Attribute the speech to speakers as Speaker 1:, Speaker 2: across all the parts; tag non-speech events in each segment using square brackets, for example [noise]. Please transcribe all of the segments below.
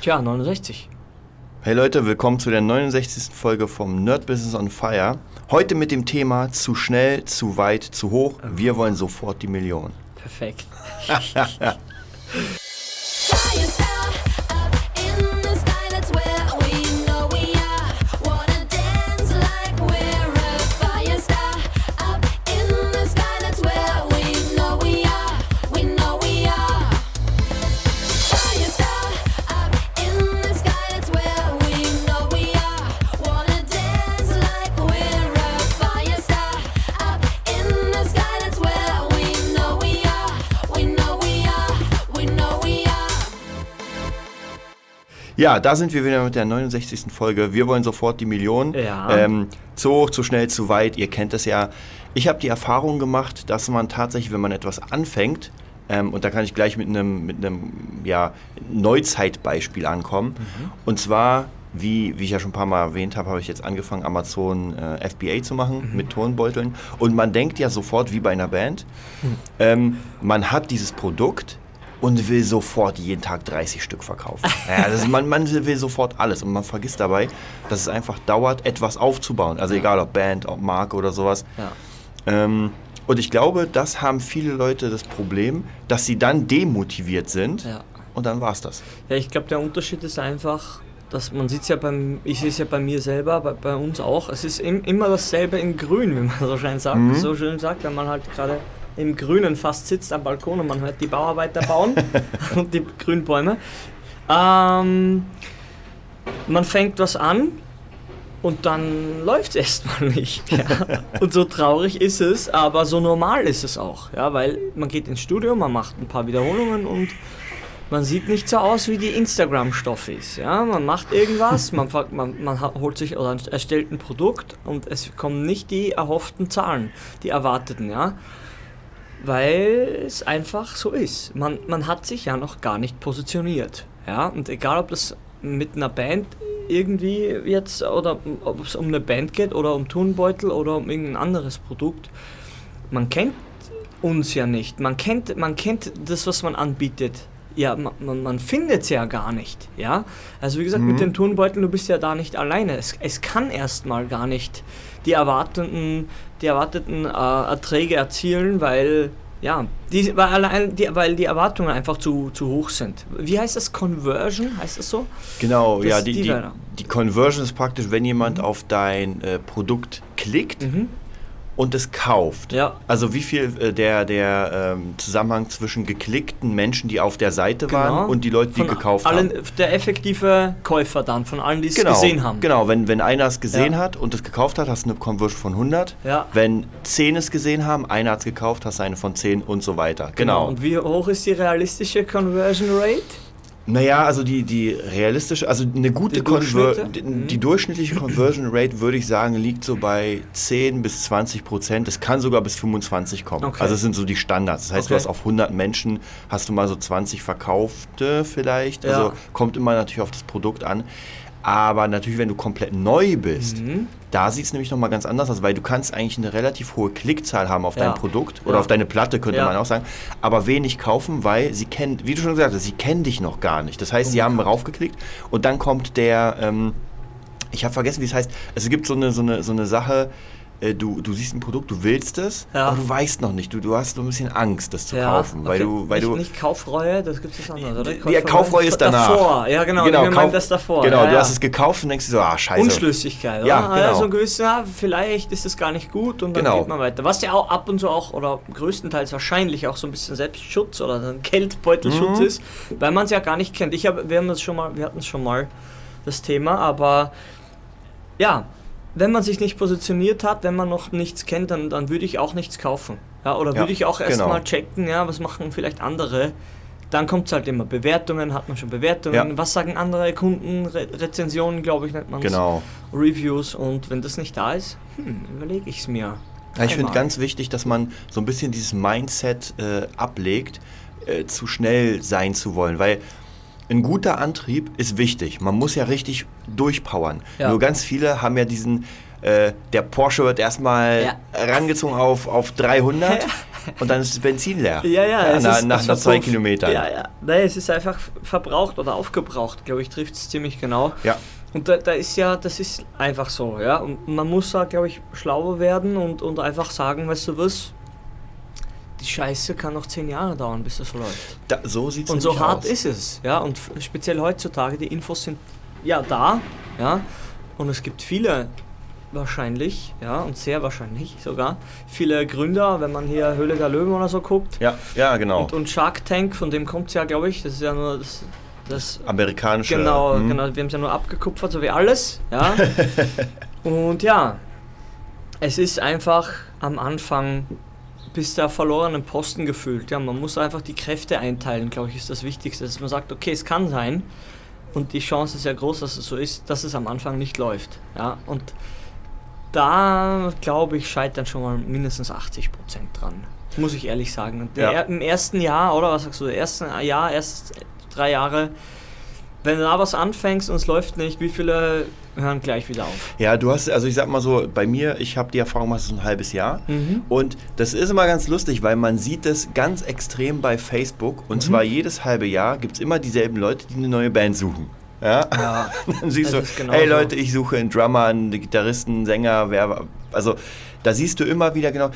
Speaker 1: Tja, 69.
Speaker 2: Hey Leute, willkommen zu der 69. Folge vom Nerd Business on Fire. Heute mit dem Thema zu schnell, zu weit, zu hoch. Wir wollen sofort die Million.
Speaker 1: Perfekt. [laughs]
Speaker 2: Ja, da sind wir wieder mit der 69. Folge. Wir wollen sofort die Million.
Speaker 1: Ja.
Speaker 2: Ähm, zu hoch, zu schnell, zu weit. Ihr kennt es ja. Ich habe die Erfahrung gemacht, dass man tatsächlich, wenn man etwas anfängt, ähm, und da kann ich gleich mit einem mit einem ja, Neuzeitbeispiel ankommen. Und zwar, wie, wie ich ja schon ein paar Mal erwähnt habe, habe ich jetzt angefangen, Amazon äh, FBA zu machen mit Turnbeuteln. Und man denkt ja sofort, wie bei einer Band, ähm, man hat dieses Produkt und will sofort jeden Tag 30 Stück verkaufen. [laughs] Ja, das, man, man will sofort alles und man vergisst dabei, dass es einfach dauert, etwas aufzubauen. Also egal ob Band, ob Marke oder sowas.
Speaker 1: Ja.
Speaker 2: Ähm, und ich glaube, das haben viele Leute das Problem, dass sie dann demotiviert sind
Speaker 1: Ja.
Speaker 2: und dann war es das.
Speaker 1: Ja, ich glaube, der Unterschied ist einfach, dass man sieht ja beim, ich sehe es ja bei mir selber, bei, bei uns auch, es ist im, immer dasselbe in Grün, wie man so schön sagt, so schön sagt, wenn man halt gerade im Grünen fast sitzt am Balkon und man hört die Bauarbeiter bauen [laughs] und die Grünbäume. Ähm, man fängt was an und dann läuft es erstmal nicht. [laughs] Ja. Und so traurig ist es, aber so normal ist es auch. Ja, weil man geht ins Studio, man macht ein paar Wiederholungen und man sieht nicht so aus, wie die Instagram-Stoffis. Ja? Man macht irgendwas, [laughs] man, man, man holt sich oder erstellt ein Produkt und es kommen nicht die erhofften Zahlen, die erwarteten. Ja? Weil es einfach so ist. Man, man hat sich ja noch gar nicht positioniert. Ja? Und egal, ob das mit einer Band irgendwie jetzt oder ob es um eine Band geht oder um Turnbeutel oder um irgendein anderes Produkt, man kennt uns ja nicht. Man kennt, man kennt das, was man anbietet. Ja, man, man, findet es ja gar nicht. Ja? Also wie gesagt, mit den Turnbeuteln, du bist ja da nicht alleine. Es, es kann erstmal gar nicht die erwarteten, die erwarteten äh, Erträge erzielen, weil ja, die, weil, allein die, weil die Erwartungen einfach zu, zu hoch sind. Wie heißt das? Conversion? Heißt das so?
Speaker 2: Genau,
Speaker 1: Das
Speaker 2: ja, die,
Speaker 1: die
Speaker 2: die, Conversion ist praktisch, wenn jemand auf dein äh, Produkt klickt
Speaker 1: Mhm.
Speaker 2: Und es kauft.
Speaker 1: Ja.
Speaker 2: Also wie viel äh, der, der ähm, Zusammenhang zwischen geklickten Menschen, die auf der Seite
Speaker 1: Genau.
Speaker 2: waren und die Leute, die
Speaker 1: Von
Speaker 2: gekauft
Speaker 1: allen,
Speaker 2: haben.
Speaker 1: Der effektive Käufer dann, von allen, die es
Speaker 2: Genau,
Speaker 1: gesehen haben.
Speaker 2: genau. Wenn, wenn einer es gesehen
Speaker 1: Ja.
Speaker 2: hat und es gekauft hat, hast du eine Conversion von 100.
Speaker 1: Ja.
Speaker 2: Wenn 10 es gesehen haben, einer hat es gekauft, hast du eine von 10 und so weiter. Genau.
Speaker 1: Und wie hoch ist die realistische Conversion Rate?
Speaker 2: Naja, also die, die realistische, also eine gute
Speaker 1: Die
Speaker 2: Conver
Speaker 1: Durchschnitte?
Speaker 2: die, die durchschnittliche Conversion Rate, würde ich sagen, liegt so bei 10 bis 20 Prozent. Es kann sogar bis 25 kommen.
Speaker 1: Okay.
Speaker 2: Also das sind so die Standards. Das heißt, du
Speaker 1: Okay.
Speaker 2: hast auf 100 Menschen, hast du mal so 20 verkaufte vielleicht.
Speaker 1: Ja.
Speaker 2: Also kommt immer natürlich auf das Produkt an. Aber natürlich, wenn du komplett neu bist,
Speaker 1: Mhm.
Speaker 2: da sieht es nämlich nochmal ganz anders aus, weil du kannst eigentlich eine relativ hohe Klickzahl haben auf
Speaker 1: Ja.
Speaker 2: dein Produkt oder
Speaker 1: Ja.
Speaker 2: auf deine Platte, könnte
Speaker 1: Ja.
Speaker 2: man auch sagen, aber wenig kaufen, weil sie kennen, wie du schon gesagt hast, sie kennen dich noch gar nicht. Das heißt, sie haben raufgeklickt und dann kommt der, ähm, ich habe vergessen, wie es heißt, es gibt so eine, so eine, so eine Sache, äh, du, du siehst ein Produkt, du willst es,
Speaker 1: Ja.
Speaker 2: aber du weißt noch nicht, du, du hast so ein bisschen Angst, das zu kaufen, weil
Speaker 1: okay.
Speaker 2: du, weil
Speaker 1: nicht,
Speaker 2: du,
Speaker 1: nicht Kaufreue, das gibt es anders, oder?
Speaker 2: ja, Kaufreue ist danach.
Speaker 1: Davor, ja genau,
Speaker 2: genau, Kauf-
Speaker 1: das davor.
Speaker 2: Genau,
Speaker 1: ja,
Speaker 2: du
Speaker 1: ja.
Speaker 2: hast es gekauft und denkst dir so, ah, scheiße.
Speaker 1: Unschlüssigkeit, oder?
Speaker 2: Ja, genau.
Speaker 1: so ein gewisses, ja, vielleicht ist es gar nicht gut und dann
Speaker 2: Genau.
Speaker 1: geht man weiter. Was ja auch ab und zu auch, oder größtenteils wahrscheinlich auch so ein bisschen Selbstschutz oder ein Geldbeutelschutz
Speaker 2: Mhm.
Speaker 1: ist, weil man es ja gar nicht kennt. Ich hab, wir haben das schon mal, wir hatten es schon mal, das Thema, aber ja, wenn man sich nicht positioniert hat, wenn man noch nichts kennt, dann, dann würde ich auch nichts kaufen. Ja, oder
Speaker 2: Ja,
Speaker 1: würde ich auch erstmal
Speaker 2: genau.
Speaker 1: checken, ja, was machen vielleicht andere. Dann kommt es halt immer Bewertungen, hat man schon Bewertungen.
Speaker 2: Ja.
Speaker 1: Was sagen andere Kunden? Re Rezensionen, glaube ich, nennt man es.
Speaker 2: Genau.
Speaker 1: Reviews. Und wenn das nicht da ist, hm, überlege ich es mir.
Speaker 2: Ja, ich finde ganz wichtig, dass man so ein bisschen dieses Mindset äh, ablegt, äh, zu schnell sein zu wollen, weil ein guter Antrieb ist wichtig. Man muss ja richtig durchpowern.
Speaker 1: Ja.
Speaker 2: Nur ganz viele haben ja diesen, äh, der Porsche wird erstmal
Speaker 1: Ja.
Speaker 2: rangezogen auf, auf 300 [laughs] und dann ist das Benzin leer.
Speaker 1: Ja, ja, es
Speaker 2: nach,
Speaker 1: ist,
Speaker 2: nach, nach zwei. Kilometern.
Speaker 1: Ja, ja. Nein, es ist einfach verbraucht oder aufgebraucht, glaube ich, trifft es ziemlich genau.
Speaker 2: Ja.
Speaker 1: Und da, da ist ja, das ist einfach so, ja. Und man muss da, glaube ich, schlauer werden und, und einfach sagen, weißt du was, die Scheiße kann noch zehn Jahre dauern, bis das läuft.
Speaker 2: Da, so sieht es
Speaker 1: Und so hart ist es, ja. Und speziell heutzutage, die Infos sind ja da, ja. Und es gibt viele wahrscheinlich, ja, und sehr wahrscheinlich sogar, viele Gründer, wenn man hier Höhle der Löwen oder so guckt.
Speaker 2: Ja, ja, genau.
Speaker 1: Und, und Shark Tank, von dem kommt es ja, glaube ich, das ist ja nur das, das
Speaker 2: Amerikanische.
Speaker 1: Genau,
Speaker 2: hm.
Speaker 1: genau, wir haben es ja nur abgekupfert, so wie alles. Ja. [laughs] und ja, es ist einfach am Anfang bis der verlorenen Posten gefühlt. Ja, man muss einfach die Kräfte einteilen, glaube ich, ist das Wichtigste. Dass man sagt, okay, es kann sein. Und die Chance ist ja groß, dass es so ist, dass es am Anfang nicht läuft. Ja, und da glaube ich, scheitern schon mal mindestens 80 Prozent dran. Muss ich ehrlich sagen. Und der,
Speaker 2: Ja.
Speaker 1: Im ersten Jahr, oder was sagst du, ersten Jahr, erst drei Jahre, wenn du da was anfängst und es läuft nicht, wie viele hören gleich wieder auf?
Speaker 2: Ja, du hast, also ich sag mal so, bei mir, ich habe die Erfahrung gemacht, es ist ein halbes Jahr.
Speaker 1: Mhm.
Speaker 2: Und das ist immer ganz lustig, weil man sieht es ganz extrem bei Facebook. Und
Speaker 1: Mhm.
Speaker 2: zwar jedes halbe Jahr gibt es immer dieselben Leute, die eine neue Band suchen. Ja,
Speaker 1: Ja, [laughs]
Speaker 2: dann siehst
Speaker 1: Das
Speaker 2: du,
Speaker 1: genau
Speaker 2: hey. Leute, ich suche einen Drummer, einen Gitarristen, einen Sänger, wer, also da siehst du immer wieder genau.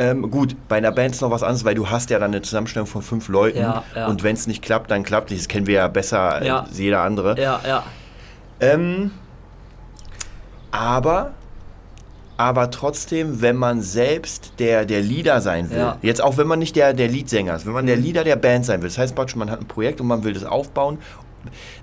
Speaker 2: Ähm, gut, bei einer Band ist noch was anderes, weil du hast ja dann eine Zusammenstellung von fünf Leuten
Speaker 1: Ja, ja.
Speaker 2: und wenn es nicht klappt, dann klappt nicht. Das kennen wir ja besser als jeder andere.
Speaker 1: ja, ja.
Speaker 2: Ähm, aber, aber trotzdem, wenn man selbst der, der Leader sein will,
Speaker 1: Ja. Mhm.
Speaker 2: jetzt auch wenn man nicht der, der Leadsänger ist, wenn man der Leader der Band sein will, das heißt praktisch, man hat ein Projekt und man will das aufbauen.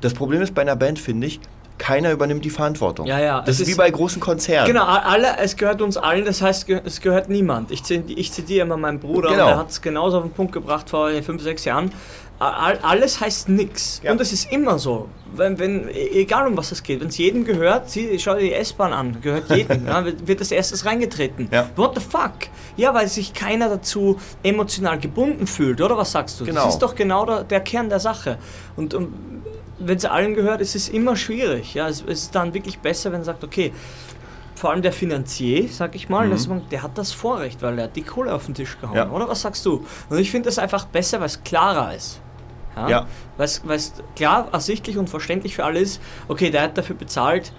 Speaker 2: Das Problem ist bei einer Band, finde ich, keiner übernimmt die Verantwortung.
Speaker 1: Ja, ja,
Speaker 2: Das
Speaker 1: es
Speaker 2: ist wie
Speaker 1: ist-
Speaker 2: bei großen Konzernen.
Speaker 1: Genau, alle, es gehört uns allen, das heißt, es gehört niemand. Ich, ich zitiere immer meinen Bruder,
Speaker 2: Genau.
Speaker 1: und der hat es genauso auf den Punkt gebracht vor fünf, sechs Jahren. Alles heißt nix.
Speaker 2: Ja.
Speaker 1: Und es ist immer so. Wenn, wenn, e- egal um was es geht, wenn es jedem gehört, sieh, schau dir die S-Bahn an, gehört jedem, [laughs] ja, wird, als erstes reingetreten.
Speaker 2: Ja.
Speaker 1: What the fuck? Ja, weil sich keiner dazu emotional gebunden fühlt, oder was sagst du?
Speaker 2: Genau.
Speaker 1: Das ist doch genau der, der Kern der Sache. Und um, wenn es allen gehört, ist es immer schwierig. Ja, es, es ist dann wirklich besser, wenn man sagt, okay, vor allem der Finanzier, sag ich mal, dass man, der hat das Vorrecht, weil er hat die Kohle auf den Tisch gehauen,
Speaker 2: Ja.
Speaker 1: oder? Was sagst du? Und ich finde das einfach besser, weil es klarer ist.
Speaker 2: Ja.
Speaker 1: Weil es klar, ersichtlich und verständlich für alle ist, okay, der hat dafür bezahlt,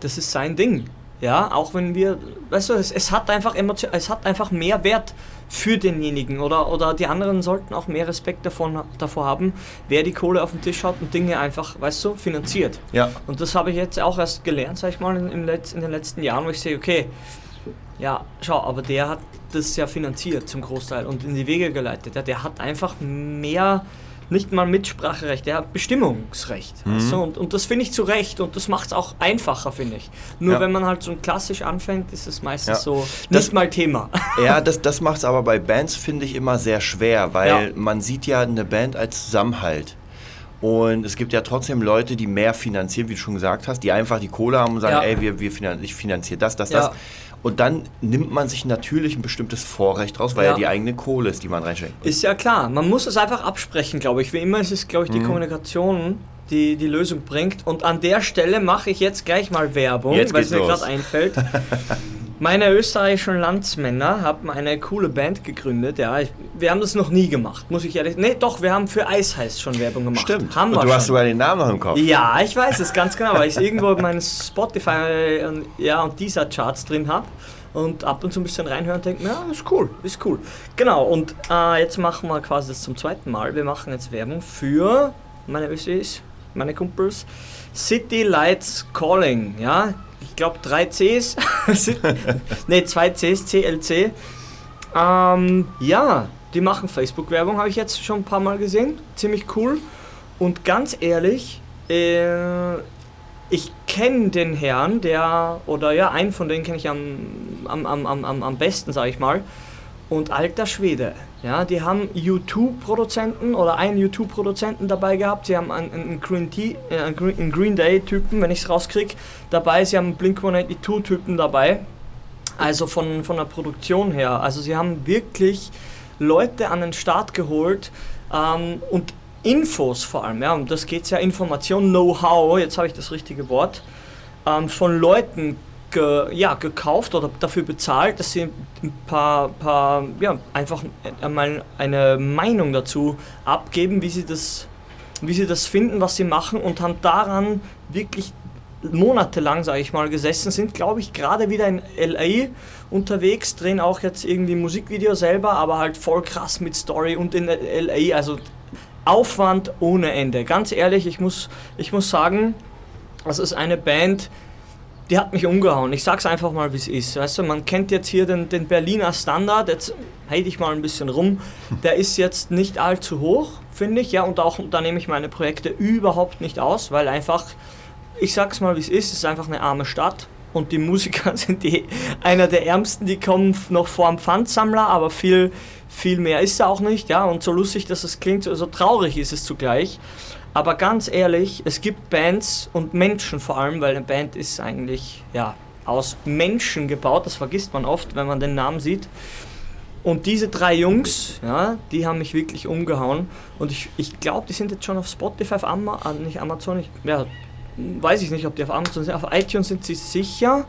Speaker 1: das ist sein Ding. Ja, auch wenn wir, weißt du, es, es hat einfach Emotion, es hat einfach mehr Wert für denjenigen oder, oder die anderen sollten auch mehr Respekt davon, davor haben, wer die Kohle auf den Tisch hat und Dinge einfach, weißt du, finanziert.
Speaker 2: Ja.
Speaker 1: Und das habe ich jetzt auch erst gelernt, sag ich mal, in, Letz-, in den letzten Jahren, wo ich sehe, okay, ja, schau, aber der hat das ja finanziert zum Großteil und in die Wege geleitet. Ja, der hat einfach mehr, nicht mal Mitspracherecht, der hat Bestimmungsrecht. Weißt du? und, und das finde ich zu Recht und das macht es auch einfacher, finde ich. Nur
Speaker 2: Ja.
Speaker 1: wenn man halt so klassisch anfängt, ist es meistens
Speaker 2: Ja.
Speaker 1: so
Speaker 2: Das-
Speaker 1: nicht mal Thema. [laughs]
Speaker 2: Ja, das, das macht es aber bei Bands, finde ich, immer sehr schwer, weil
Speaker 1: Ja.
Speaker 2: man sieht ja eine Band als Zusammenhalt. Und es gibt ja trotzdem Leute, die mehr finanzieren, wie du schon gesagt hast, die einfach die Kohle haben und sagen, ey, wir, wir finan ich finanziere das, das, das. Und dann nimmt man sich natürlich ein bestimmtes Vorrecht raus, weil ja,
Speaker 1: Ja.
Speaker 2: die eigene Kohle ist, die man reinsteckt.
Speaker 1: Ist ja klar, man muss es einfach absprechen, glaube ich. Wie immer ist es, glaube ich,
Speaker 2: Mhm.
Speaker 1: die Kommunikation, die die Lösung bringt. Und an der Stelle mache ich jetzt gleich mal Werbung, weil es mir gerade einfällt. [laughs] Meine österreichischen Landsmänner haben eine coole Band gegründet. Ja, ich, wir haben das noch nie gemacht, muss ich ehrlich. Nee, doch, wir haben für Eis heißt schon Werbung gemacht.
Speaker 2: Stimmt.
Speaker 1: Haben
Speaker 2: und
Speaker 1: wir
Speaker 2: du hast
Speaker 1: schon.
Speaker 2: sogar den Namen noch im Kopf.
Speaker 1: Ja, ich weiß es ganz genau, weil ich irgendwo in meinen Spotify und, ja, und dieser Charts drin habe und ab und zu ein bisschen reinhören und denke, ja, ist cool, ist cool. Genau, und äh, jetzt machen wir quasi das zum zweiten Mal. Wir machen jetzt Werbung für meine Ösis, meine Kumpels. City Lights Calling, ja. Ich glaube drei Cs. [laughs] ne, zwei Cs, CLC. Ähm, ja, die machen Facebook-Werbung, habe ich jetzt schon ein paar Mal gesehen. Ziemlich cool. Und ganz ehrlich, äh, ich kenne den Herrn, der, oder ja, einen von denen kenne ich am, am, am, am, am- am besten, sage ich mal. Und alter Schwede, ja, die haben YouTube-Produzenten oder einen YouTube-Produzenten dabei gehabt. Sie haben einen, einen Green, Tea, äh, einen Green, Day-Typen, wenn ich es rauskriege, dabei. Sie haben einen Blink-182-Typen dabei. Also von, von der Produktion her. Also sie haben wirklich Leute an den Start geholt ähm, und Infos vor allem. Ja, um das geht ja, Information, Know-how, jetzt habe ich das richtige Wort, ähm, von Leuten ge, ja, gekauft oder dafür bezahlt, dass sie ein paar, paar ja, einfach einmal eine Meinung dazu abgeben, wie sie das, wie sie das finden, was sie machen und haben daran wirklich monatelang, sage ich mal, gesessen, sind, glaube ich, gerade wieder in LA unterwegs, drehen auch jetzt irgendwie Musikvideo selber, aber halt voll krass mit Story und in LA, also Aufwand ohne Ende. Ganz ehrlich, ich muss, ich muss sagen, das ist eine Band, die hat mich umgehauen. Ich sag's einfach mal, wie es ist. Weißt du, man kennt jetzt hier den, den Berliner Standard, jetzt heide ich mal ein bisschen rum. Der ist jetzt nicht allzu hoch, finde ich, ja, und auch da nehme ich meine Projekte überhaupt nicht aus, weil einfach, ich sag's mal, wie es ist, es ist einfach eine arme Stadt. Und die Musiker [laughs] sind die, einer der ärmsten, die kommen noch vor dem Pfandsammler, aber viel, viel mehr ist da auch nicht, ja. Und so lustig, dass es klingt, so, so traurig ist es zugleich. Aber ganz ehrlich, es gibt Bands und Menschen vor allem, weil eine Band ist eigentlich ja, aus Menschen gebaut, das vergisst man oft, wenn man den Namen sieht. Und diese drei Jungs, ja, die haben mich wirklich umgehauen. Und ich, ich glaube, die sind jetzt schon auf Spotify, auf Ama, ah, nicht Amazon, ich, ja, weiß ich nicht, ob die auf Amazon sind. Auf iTunes sind sie sicher.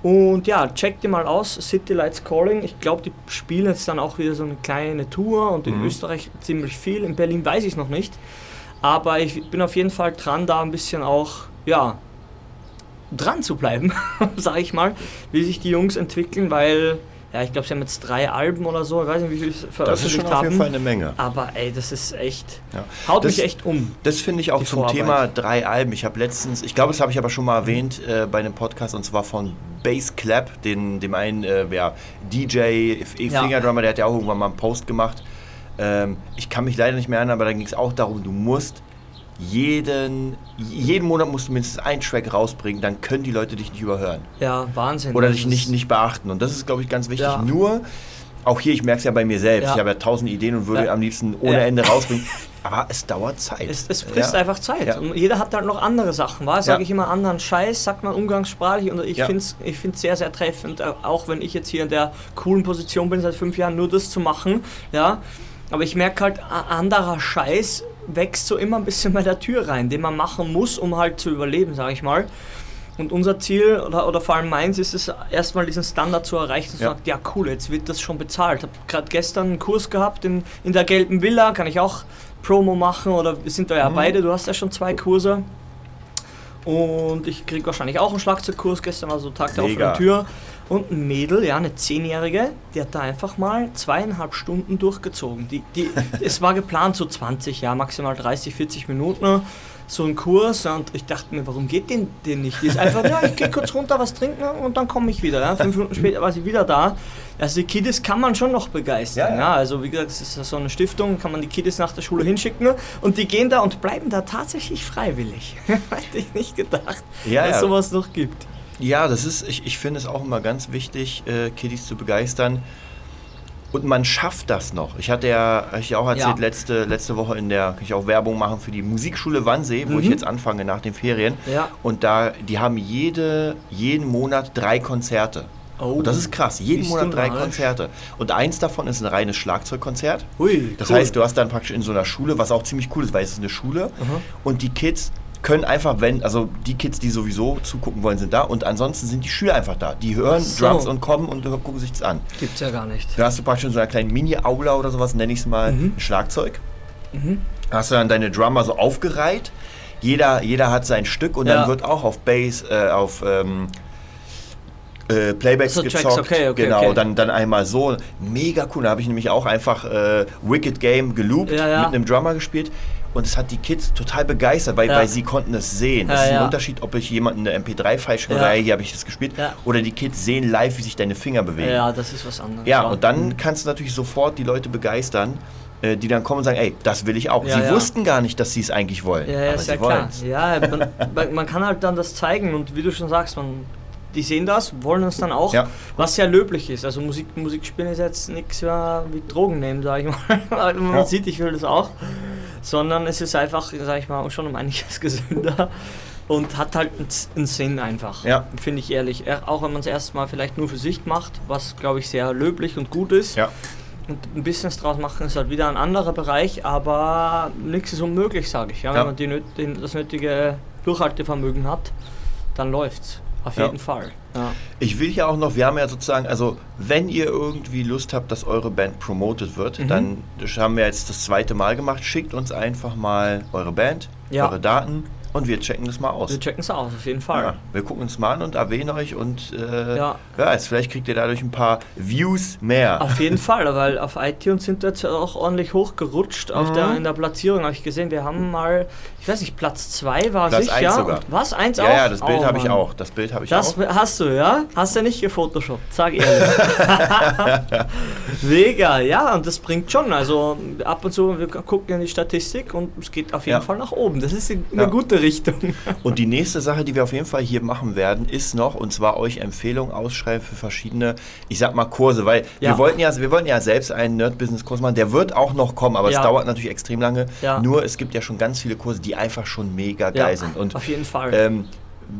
Speaker 1: Und ja, checkt die mal aus, City Lights Calling. Ich glaube, die spielen jetzt dann auch wieder so eine kleine Tour und in Österreich ziemlich viel. In Berlin weiß ich es noch nicht. Aber ich bin auf jeden Fall dran, da ein bisschen auch, ja, dran zu bleiben, [laughs] sage ich mal, wie sich die Jungs entwickeln, weil, ja, ich glaube, sie haben jetzt drei Alben oder so, ich weiß nicht, wie viel sie
Speaker 2: Das ist
Speaker 1: veröffentlicht
Speaker 2: schon auf
Speaker 1: haben.
Speaker 2: jeden Fall eine Menge.
Speaker 1: Aber ey, das ist echt,
Speaker 2: Ja.
Speaker 1: haut
Speaker 2: Das-
Speaker 1: mich echt um.
Speaker 2: Das finde ich auch zum
Speaker 1: Vorarbeit.
Speaker 2: Thema drei Alben. Ich habe letztens, ich glaube, das habe ich aber schon mal erwähnt äh, bei einem Podcast und zwar von Bass Clap, den, dem einen äh, ja, DJ, F-
Speaker 1: Ja.
Speaker 2: Fingerdrummer, der hat ja auch irgendwann mal einen Post gemacht. Ähm, ich kann mich leider nicht mehr erinnern, aber da ging es auch darum, du musst jeden, jeden Monat musst du mindestens einen Track rausbringen, dann können die Leute dich nicht überhören
Speaker 1: Ja, Wahnsinn.
Speaker 2: oder dich nicht, nicht beachten. Und das ist, glaube ich, ganz wichtig.
Speaker 1: Ja.
Speaker 2: Nur, auch hier, ich merke es ja bei mir selbst,
Speaker 1: Ja.
Speaker 2: ich habe ja tausend Ideen und würde
Speaker 1: Ja.
Speaker 2: am liebsten ohne. Ende rausbringen. [laughs] Aber es dauert Zeit.
Speaker 1: Es, es frisst einfach Zeit. Und jeder hat halt noch andere Sachen, was? Sage ich immer anderen Scheiß, sagt man umgangssprachlich und ich finde es ich find's sehr, sehr treffend, äh, auch wenn ich jetzt hier in der coolen Position bin, seit fünf Jahren nur das zu machen, ja. Aber ich merke halt, anderer Scheiß wächst so immer ein bisschen bei der Tür rein, den man machen muss, um halt zu überleben, sage ich mal. Und unser Ziel, oder, oder vor allem meins, ist es, erstmal diesen Standard zu erreichen und zu
Speaker 2: Ja.
Speaker 1: sagen, ja cool, jetzt wird das schon bezahlt. Ich habe gerade gestern einen Kurs gehabt in, in der Gelben Villa, kann ich auch Promo machen oder wir sind da
Speaker 2: Mhm.
Speaker 1: ja beide, du hast ja schon zwei Kurse. Und ich kriege wahrscheinlich auch einen Schlagzeugkurs, gestern war so Tag der offenen Tür. Und ein Mädel, ja, eine Zehnjährige, die hat da einfach mal zweieinhalb Stunden durchgezogen. Die, die, [laughs] es war geplant so 20, ja, maximal 30, 40 Minuten, so ein Kurs. Und ich dachte mir, warum geht denn den nicht? Die ist einfach, ja, ich gehe kurz runter, was trinken und dann komme ich wieder. Ja. Fünf Minuten später war sie wieder da. Also die Kiddies kann man schon noch begeistern.
Speaker 2: Ja,
Speaker 1: Ja,
Speaker 2: ja.
Speaker 1: Also wie gesagt, es ist so eine Stiftung, kann man die Kiddies nach der Schule hinschicken und die gehen da und bleiben da tatsächlich freiwillig. [laughs] Hätte ich nicht gedacht,
Speaker 2: Ja,
Speaker 1: dass
Speaker 2: ja.
Speaker 1: sowas noch gibt.
Speaker 2: Ja, das ist, ich, ich finde es auch immer ganz wichtig, äh, Kiddies zu begeistern. Und man schafft das noch. Ich hatte ja, ich auch erzählt,
Speaker 1: Ja.
Speaker 2: letzte, letzte Woche in der, kann ich auch Werbung machen für die Musikschule Wannsee, wo ich
Speaker 1: Mhm.
Speaker 2: jetzt anfange nach den Ferien.
Speaker 1: Ja.
Speaker 2: Und da, die haben jede, jeden Monat drei Konzerte.
Speaker 1: Oh.
Speaker 2: Und das ist krass, jeden Monat drei? Konzerte. Und eins davon ist ein reines Schlagzeugkonzert.
Speaker 1: Hui,
Speaker 2: Das
Speaker 1: cool.
Speaker 2: heißt, du hast dann praktisch in so einer Schule, was auch ziemlich cool ist, weil es ist eine Schule
Speaker 1: Aha.
Speaker 2: und die Kids können einfach, wenn, also die Kids, die sowieso zugucken wollen, sind da und ansonsten sind die Schüler einfach da. Die hören
Speaker 1: so.
Speaker 2: Drums und kommen und gucken sich das an.
Speaker 1: Gibt's ja gar nicht.
Speaker 2: Da hast du praktisch in so einer kleinen Mini-Aula oder sowas, nenne ich es mal,
Speaker 1: Mhm.
Speaker 2: ein Schlagzeug. Da hast du dann deine Drummer so aufgereiht. Jeder, jeder hat sein Stück und
Speaker 1: Ja.
Speaker 2: dann wird auch auf Bass, äh, auf ähm, äh, Playbacks
Speaker 1: So, Tracks,
Speaker 2: gezockt.
Speaker 1: okay, okay,
Speaker 2: genau,
Speaker 1: okay.
Speaker 2: Dann, dann einmal so. Mega cool. Da habe ich nämlich auch einfach äh, Wicked Game geloopt,
Speaker 1: Ja, ja.
Speaker 2: mit einem Drummer gespielt. Und es hat die Kids total begeistert, weil,
Speaker 1: Ja.
Speaker 2: weil sie konnten es sehen.
Speaker 1: Ja,
Speaker 2: Es ist ein
Speaker 1: ja.
Speaker 2: Unterschied, ob ich jemanden eine MP3-File schicke
Speaker 1: Ja.
Speaker 2: oder hey, hier habe ich das gespielt.
Speaker 1: Ja.
Speaker 2: Oder die Kids sehen live, wie sich deine Finger bewegen.
Speaker 1: Ja, das ist was anderes.
Speaker 2: Ja, und dann kannst du natürlich sofort die Leute begeistern, äh, die dann kommen und sagen, ey, das will ich auch.
Speaker 1: Ja,
Speaker 2: sie
Speaker 1: ja.
Speaker 2: wussten gar nicht, dass sie es eigentlich wollen.
Speaker 1: Ja, ja,
Speaker 2: aber
Speaker 1: ist ja klar.
Speaker 2: wollen's.
Speaker 1: Ja, [laughs] man, man- kann halt dann das zeigen und wie du schon sagst, man, die sehen das, wollen es dann auch,
Speaker 2: Ja.
Speaker 1: was ja löblich ist. Also Musik, Musik spielen ist jetzt nichts ja, wie Drogen nehmen, sage ich mal. Weil [laughs] man
Speaker 2: Ja.
Speaker 1: sieht, ich will das auch. Sondern es ist einfach, sage ich mal, schon um einiges [laughs] gesünder und hat halt einen, Sinn einfach.
Speaker 2: Ja.
Speaker 1: Finde ich ehrlich. Auch wenn man es erstmal vielleicht nur für sich macht, was glaube ich sehr löblich und gut ist.
Speaker 2: Ja.
Speaker 1: Und ein Business draus machen ist halt wieder ein anderer Bereich, aber nichts ist unmöglich, sage ich. Ja, wenn
Speaker 2: Ja.
Speaker 1: man die, das nötige Durchhaltevermögen hat, dann läuft's. Auf jeden Fall. Ja.
Speaker 2: Ich will hier auch noch, wir haben ja sozusagen, also wenn ihr irgendwie Lust habt, dass eure Band promoted wird,
Speaker 1: Mhm.
Speaker 2: dann haben wir jetzt das zweite Mal gemacht. Schickt uns einfach mal eure Band,
Speaker 1: Ja.
Speaker 2: eure Daten und wir checken das mal aus.
Speaker 1: Wir checken es aus, auf jeden Fall.
Speaker 2: Ja, wir gucken uns mal an und erwähnen euch und äh, ja.
Speaker 1: Ja.
Speaker 2: jetzt vielleicht kriegt ihr dadurch ein paar Views mehr.
Speaker 1: Auf jeden [laughs] Fall, weil auf iTunes sind wir jetzt auch ordentlich hochgerutscht. Auf
Speaker 2: Mhm.
Speaker 1: der, in der Platzierung habe ich gesehen, wir haben mal, ich weiß nicht, Platz 2 war
Speaker 2: Platz
Speaker 1: sicher.
Speaker 2: eins sogar.
Speaker 1: Was? Eins
Speaker 2: ja,
Speaker 1: auch?
Speaker 2: ja, das Bild
Speaker 1: Oh,
Speaker 2: habe ich auch. Das Bild habe ich
Speaker 1: Das
Speaker 2: auch.
Speaker 1: hast du, ja? Hast du nicht gefotoshoppt, sag ehrlich. [laughs] Mega, ja, und das bringt schon. Also ab und zu, wir gucken in die Statistik und es geht auf jeden
Speaker 2: Ja.
Speaker 1: Fall nach oben. Das ist eine
Speaker 2: Ja.
Speaker 1: gute Richtung. [laughs]
Speaker 2: Und die nächste Sache, die wir auf jeden Fall hier machen werden, ist noch, und zwar euch Empfehlungen ausschreiben für verschiedene, ich sag mal, Kurse, weil
Speaker 1: Ja.
Speaker 2: wir wollten ja, wir wollten ja selbst einen Nerd-Business-Kurs machen, der wird auch noch kommen, aber
Speaker 1: Ja.
Speaker 2: es dauert natürlich extrem lange.
Speaker 1: Ja.
Speaker 2: Nur es gibt ja schon ganz viele Kurse, die einfach schon mega geil sind. Und
Speaker 1: auf jeden Fall.
Speaker 2: ähm,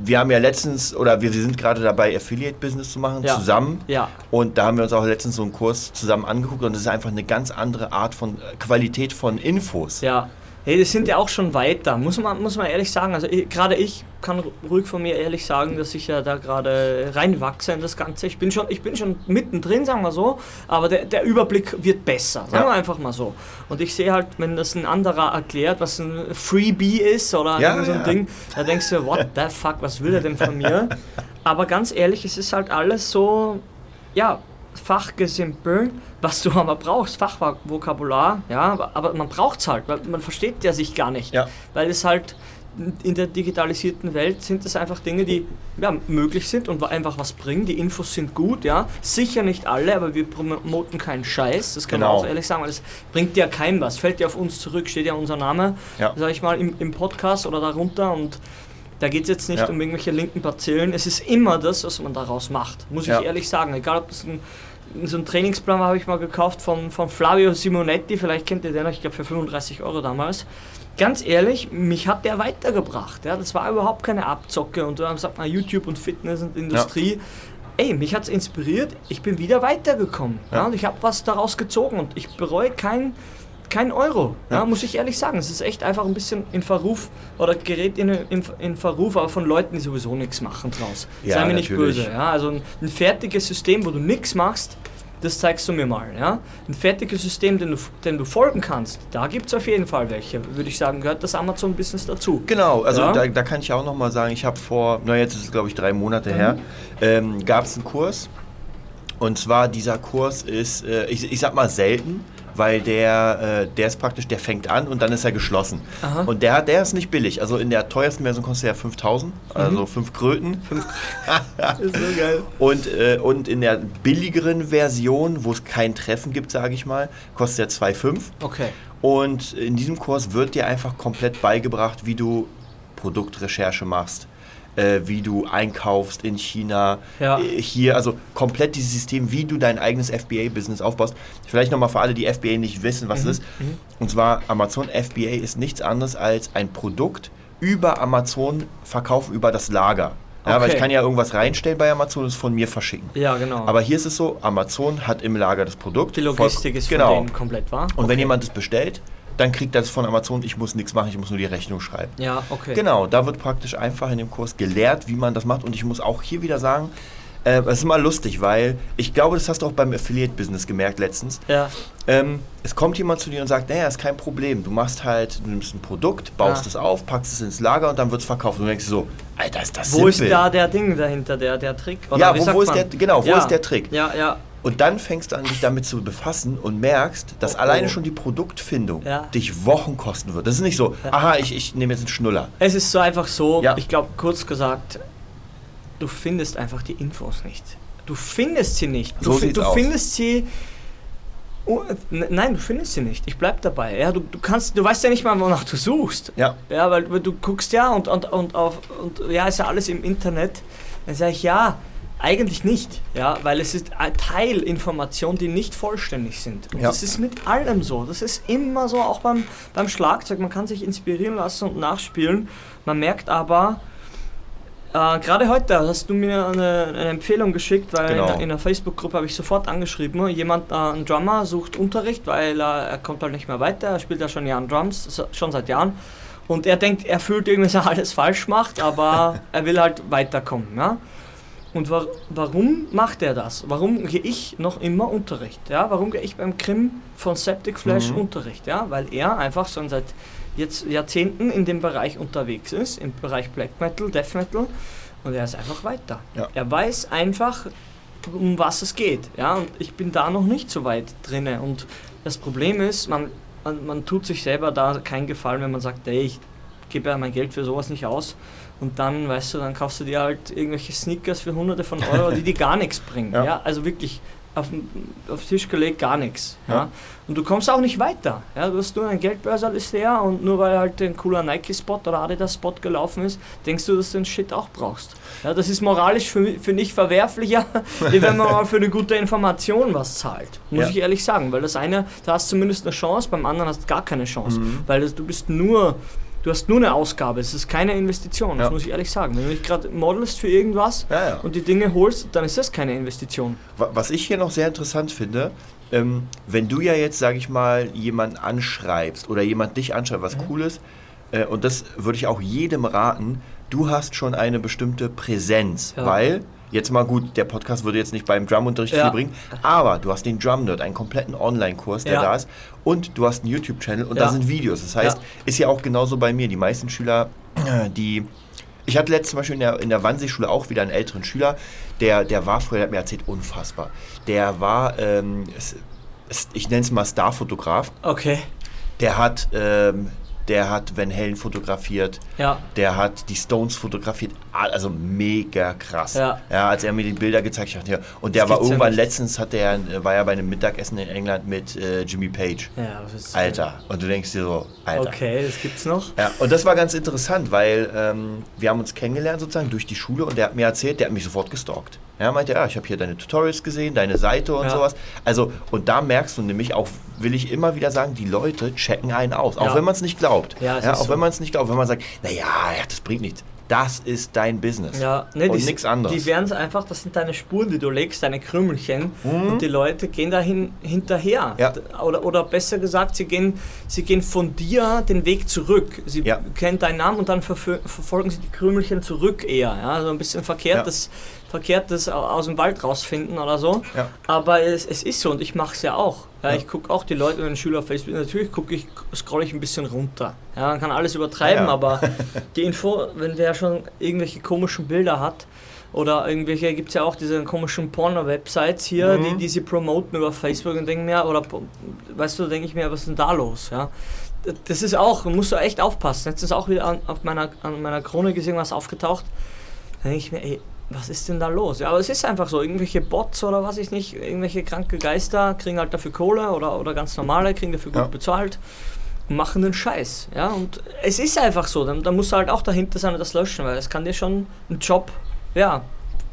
Speaker 2: wir haben ja letztens, oder wir, sind gerade dabei, Affiliate-Business zu machen,
Speaker 1: Ja.
Speaker 2: zusammen.
Speaker 1: ja,
Speaker 2: Und da haben wir uns auch letztens so einen Kurs zusammen angeguckt und das ist einfach eine ganz andere Art von äh, Qualität von Infos.
Speaker 1: ja. Hey, die sind ja auch schon weiter, muss man, muss man ehrlich sagen. Also gerade ich kann ruhig von mir ehrlich sagen, dass ich ja da gerade reinwachse in das Ganze. Ich bin schon, ich bin schon mittendrin, sagen wir so, aber der, der Überblick wird besser, sagen
Speaker 2: Ja.
Speaker 1: wir einfach mal so. Und ich sehe halt, wenn das ein anderer erklärt, was ein Freebie ist oder
Speaker 2: Ja,
Speaker 1: so ein
Speaker 2: ja.
Speaker 1: Ding, da denkst du, what the fuck, was will er denn von mir? [laughs] Aber ganz ehrlich, es ist halt alles so, ja, Fachgesimpel, was du aber brauchst, Fachvokabular, ja, aber, man braucht es halt, weil man versteht ja sich gar nicht.
Speaker 2: Ja.
Speaker 1: Weil es halt in der digitalisierten Welt sind es einfach Dinge, die ja, möglich sind und einfach was bringen. Die Infos sind gut, ja. Sicher nicht alle, aber wir promoten keinen Scheiß. Das kann
Speaker 2: Genau.
Speaker 1: man auch ehrlich sagen, weil das bringt ja keinem was. Fällt ja auf uns zurück, steht ja unser Name,
Speaker 2: Ja.
Speaker 1: sag ich mal, im, im Podcast oder darunter und da geht es jetzt nicht
Speaker 2: Ja.
Speaker 1: um irgendwelche linken Parzellen. Es ist immer das, was man daraus macht, muss
Speaker 2: Ja.
Speaker 1: ich ehrlich sagen. Egal, ob das ein, so ein Trainingsplan war, habe ich mal gekauft von, von Flavio Simonetti, vielleicht kennt ihr den noch, ich glaube für 35 Euro damals. Ganz ehrlich, mich hat der weitergebracht. Ja? Das war überhaupt keine Abzocke und dann sagt man YouTube und Fitness und Industrie. Ey, mich hat es inspiriert, ich bin wieder weitergekommen. Ja.
Speaker 2: Ja.
Speaker 1: und ich habe was daraus gezogen und ich bereue kein, kein Euro, ja. Muss ich ehrlich sagen. Es ist echt einfach ein bisschen in Verruf oder gerät in, in, in Verruf, aber von Leuten, die sowieso nichts machen draus.
Speaker 2: Ja,
Speaker 1: Sei mir nicht böse. Ja? Also ein, ein fertiges System, wo du nichts machst, das zeigst du mir mal. Ja? Ein fertiges System, dem du, dem du folgen kannst, da gibt es auf jeden Fall welche. Würde ich sagen, gehört das Amazon-Business dazu.
Speaker 2: Genau, also
Speaker 1: Ja.
Speaker 2: da, da kann ich auch noch mal sagen, ich habe vor, na jetzt ist es glaube ich drei Monate her,
Speaker 1: Mhm.
Speaker 2: ähm, gab es einen Kurs. Und zwar dieser Kurs ist, äh, ich, ich sag mal selten, weil der, äh, der ist praktisch, der fängt an und dann ist er geschlossen.
Speaker 1: Aha.
Speaker 2: Und der, der ist nicht billig. Also in der teuersten Version kostet er 5000, also 5 Kröten. [laughs] [laughs]
Speaker 1: ist so geil.
Speaker 2: Und, äh, und in der billigeren Version, wo es kein Treffen gibt, sage ich mal, kostet er 2,5.
Speaker 1: Okay.
Speaker 2: Und in diesem Kurs wird dir einfach komplett beigebracht, wie du Produktrecherche machst, äh, wie du einkaufst in China,
Speaker 1: Ja.
Speaker 2: äh, hier, also komplett dieses System, wie du dein eigenes FBA-Business aufbaust. Vielleicht nochmal für alle, die FBA nicht wissen, was es ist. Und zwar Amazon FBA ist nichts anderes als ein Produkt über Amazon verkaufen über das Lager. Ja, weil
Speaker 1: Okay.
Speaker 2: ich kann ja irgendwas reinstellen bei Amazon und es von mir verschicken.
Speaker 1: Ja, genau.
Speaker 2: Aber hier ist es so, Amazon hat im Lager das Produkt.
Speaker 1: die Logistik
Speaker 2: voll-
Speaker 1: ist
Speaker 2: genau.
Speaker 1: von denen komplett wahr.
Speaker 2: Und wenn
Speaker 1: Okay.
Speaker 2: jemand es bestellt, dann kriegt er das von Amazon. Ich muss nichts machen, ich muss nur die Rechnung schreiben.
Speaker 1: Ja, okay.
Speaker 2: Genau, da wird praktisch einfach in dem Kurs gelehrt, wie man das macht. Und ich muss auch hier wieder sagen, äh, es ist immer lustig, weil ich glaube, das hast du auch beim Affiliate-Business gemerkt letztens.
Speaker 1: Ja,
Speaker 2: Ähm, es kommt jemand zu dir und sagt, naja, ist kein Problem. Du machst halt, du nimmst ein Produkt, baust
Speaker 1: Ja.
Speaker 2: es auf, packst es ins Lager und dann wird es verkauft. Und du denkst so, Alter, ist das
Speaker 1: wo ist
Speaker 2: simpel.
Speaker 1: da der Ding dahinter, der, der Trick?
Speaker 2: Ja,
Speaker 1: wie
Speaker 2: wo- wo ist der- genau, wo
Speaker 1: ja.
Speaker 2: ist der Trick?
Speaker 1: Ja, ja.
Speaker 2: Und dann fängst du an, dich damit zu befassen und merkst, dass
Speaker 1: Oh, oh.
Speaker 2: alleine schon die Produktfindung
Speaker 1: Ja.
Speaker 2: dich Wochen kosten wird. Das ist nicht so, aha, ich, ich nehme jetzt einen Schnuller.
Speaker 1: Es ist so einfach so,
Speaker 2: Ja.
Speaker 1: ich glaube, kurz gesagt, du findest einfach die Infos nicht. Du findest sie nicht. Du,
Speaker 2: So
Speaker 1: fi- du findest sie. Oh, nein, du findest sie nicht. Ich bleib dabei. Ja, du, du kannst, du weißt ja nicht mal, wonach du suchst.
Speaker 2: Ja.
Speaker 1: Ja, weil, weil du guckst ja und, und, und auf und ja, ist ja alles im Internet. Dann sage ich ja, eigentlich nicht. Ja, weil es ist ein Teil Informationen, die nicht vollständig sind. Und
Speaker 2: Ja.
Speaker 1: das ist mit allem so. Das ist immer so, auch beim, beim Schlagzeug. Man kann sich inspirieren lassen und nachspielen. Man merkt aber, äh, gerade heute hast du mir eine, eine Empfehlung geschickt, weil
Speaker 2: Genau.
Speaker 1: in, in einer Facebook-Gruppe habe ich sofort angeschrieben, jemand, äh, ein Drummer sucht Unterricht, weil er, er kommt halt nicht mehr weiter, er spielt ja schon Jahren Drums, schon seit Jahren. Und er denkt, er fühlt irgendwie, dass [laughs] er alles falsch macht, aber [laughs] er will halt weiterkommen. Ja? Und wa warum macht er das? Warum gehe ich noch immer Unterricht? Ja, warum gehe ich beim Krim von Septic Flash
Speaker 2: Mhm.
Speaker 1: Unterricht? Ja, weil er einfach schon seit jetzt Jahrzehnten in dem Bereich unterwegs ist, im Bereich Black Metal, Death Metal, und er ist einfach weiter.
Speaker 2: Ja.
Speaker 1: Er weiß einfach, um was es geht. Ja, und ich bin da noch nicht so weit drinne. Und das Problem ist, man, man, man tut sich selber da keinen Gefallen, wenn man sagt, ey, ich gebe ja mein Geld für sowas nicht aus. Und dann, weißt du, dann kaufst du dir halt irgendwelche Sneakers für hunderte von Euro, die dir gar nichts bringen. [laughs]
Speaker 2: Ja.
Speaker 1: Ja. also wirklich auf den, auf den Tisch gelegt, gar nichts. Ja.
Speaker 2: Ja.
Speaker 1: Und du kommst auch nicht weiter. Ja. Du hast nur ein Geldbörserl ist leer und nur weil halt ein cooler Nike-Spot oder Adidas-Spot gelaufen ist, denkst du, dass du den Shit auch brauchst. Ja, das ist moralisch für, mich- finde ich verwerflicher, [laughs] wenn man mal für eine gute Information was zahlt. Muss
Speaker 2: Ja.
Speaker 1: ich ehrlich sagen. Weil das eine, da hast du zumindest eine Chance, beim anderen hast du gar keine Chance.
Speaker 2: Mhm.
Speaker 1: Weil das, du bist nur, du hast nur eine Ausgabe, es ist keine Investition, das
Speaker 2: Ja.
Speaker 1: muss ich ehrlich sagen. Wenn du dich gerade modelst für irgendwas
Speaker 2: Ja, ja.
Speaker 1: und die Dinge holst, dann ist das keine Investition.
Speaker 2: Wa- Was ich hier noch sehr interessant finde, ähm, wenn du ja jetzt, sage ich mal, jemanden anschreibst oder jemand dich anschreibt, was cool ist, äh, und das würde ich auch jedem raten, du hast schon eine bestimmte Präsenz, weil, jetzt mal gut, der Podcast würde jetzt nicht beim Drumunterricht
Speaker 1: Ja.
Speaker 2: viel bringen, aber du hast den Drum Nerd, einen kompletten Online-Kurs, der
Speaker 1: Ja.
Speaker 2: da ist, und du hast einen YouTube-Channel und
Speaker 1: Ja.
Speaker 2: da sind Videos. Das heißt, ist ja auch genauso bei mir. Die meisten Schüler, äh, die ich hatte letztens zum Beispiel in der, in der Wannsee-Schule auch wieder einen älteren Schüler, der, der war früher, der hat mir erzählt, unfassbar. Der war, ähm, ich nenne es mal Starfotograf.
Speaker 1: Okay.
Speaker 2: Der hat, ähm, der hat Van Halen fotografiert,
Speaker 1: Ja.
Speaker 2: der hat die Stones fotografiert, also mega krass.
Speaker 1: Ja.
Speaker 2: als er mir die Bilder gezeigt hat. Ja. Und der
Speaker 1: Das
Speaker 2: war
Speaker 1: ja
Speaker 2: irgendwann,
Speaker 1: nicht.
Speaker 2: letztens hat der, war ja bei einem Mittagessen in England mit äh, Jimmy Page.
Speaker 1: Ja, das ist.
Speaker 2: Alter. Und du denkst dir so, Alter.
Speaker 1: Okay, das gibt's noch.
Speaker 2: Ja, und das war ganz interessant, weil ähm, wir haben uns kennengelernt sozusagen durch die Schule und der hat mir erzählt, der hat mich sofort gestalkt. Ja, meinte, ja, ich habe hier deine Tutorials gesehen, deine Seite und
Speaker 1: Ja.
Speaker 2: sowas. Also, und da merkst du nämlich auch, will ich immer wieder sagen, die Leute checken einen aus. Auch
Speaker 1: Ja.
Speaker 2: wenn man es nicht glaubt.
Speaker 1: Ja, es
Speaker 2: ja
Speaker 1: ist
Speaker 2: auch
Speaker 1: so.
Speaker 2: wenn man es nicht glaubt. Wenn man sagt, naja, ja, das bringt nichts. Das ist dein Business.
Speaker 1: Ja, nee,
Speaker 2: und nichts anderes.
Speaker 1: Die werden es einfach, das sind deine Spuren, die du legst, deine Krümelchen.
Speaker 2: Mhm.
Speaker 1: Und die Leute gehen dahin hinterher.
Speaker 2: Ja.
Speaker 1: Oder, oder besser gesagt, sie gehen, sie gehen von dir den Weg zurück. Sie
Speaker 2: Ja.
Speaker 1: kennen deinen Namen und dann verfolgen sie die Krümelchen zurück eher. Ja? So ein bisschen verkehrtes, verkehrtes au- aus dem Wald rausfinden oder so.
Speaker 2: Ja.
Speaker 1: Aber es, es ist so und ich mache es ja auch. Ja,
Speaker 2: Ja.
Speaker 1: Ich gucke auch die Leute, wenn Schüler auf Facebook, natürlich gucke ich, scroll ich ein bisschen runter. Ja, man kann alles übertreiben,
Speaker 2: Ja.
Speaker 1: aber [laughs] die Info, wenn der schon irgendwelche komischen Bilder hat, oder irgendwelche, gibt es ja auch diese komischen Porno-Websites hier,
Speaker 2: Mhm.
Speaker 1: die, die sie promoten über Facebook und denken mir, oder weißt du, denke ich mir, was ist denn da los? Ja? Das ist auch, musst du echt aufpassen. Jetzt ist auch wieder an, auf meiner, an meiner Krone gesehen, was aufgetaucht. Da denke ich mir, ey, was ist denn da los? Ja, aber es ist einfach so, irgendwelche Bots oder was ich nicht, irgendwelche kranke Geister kriegen halt dafür Kohle oder, oder ganz normale, kriegen dafür gut
Speaker 2: Ja.
Speaker 1: bezahlt und machen den Scheiß. Ja, und es ist einfach so, dann, dann musst du halt auch dahinter sein und das löschen, weil es kann dir schon einen Job, ja,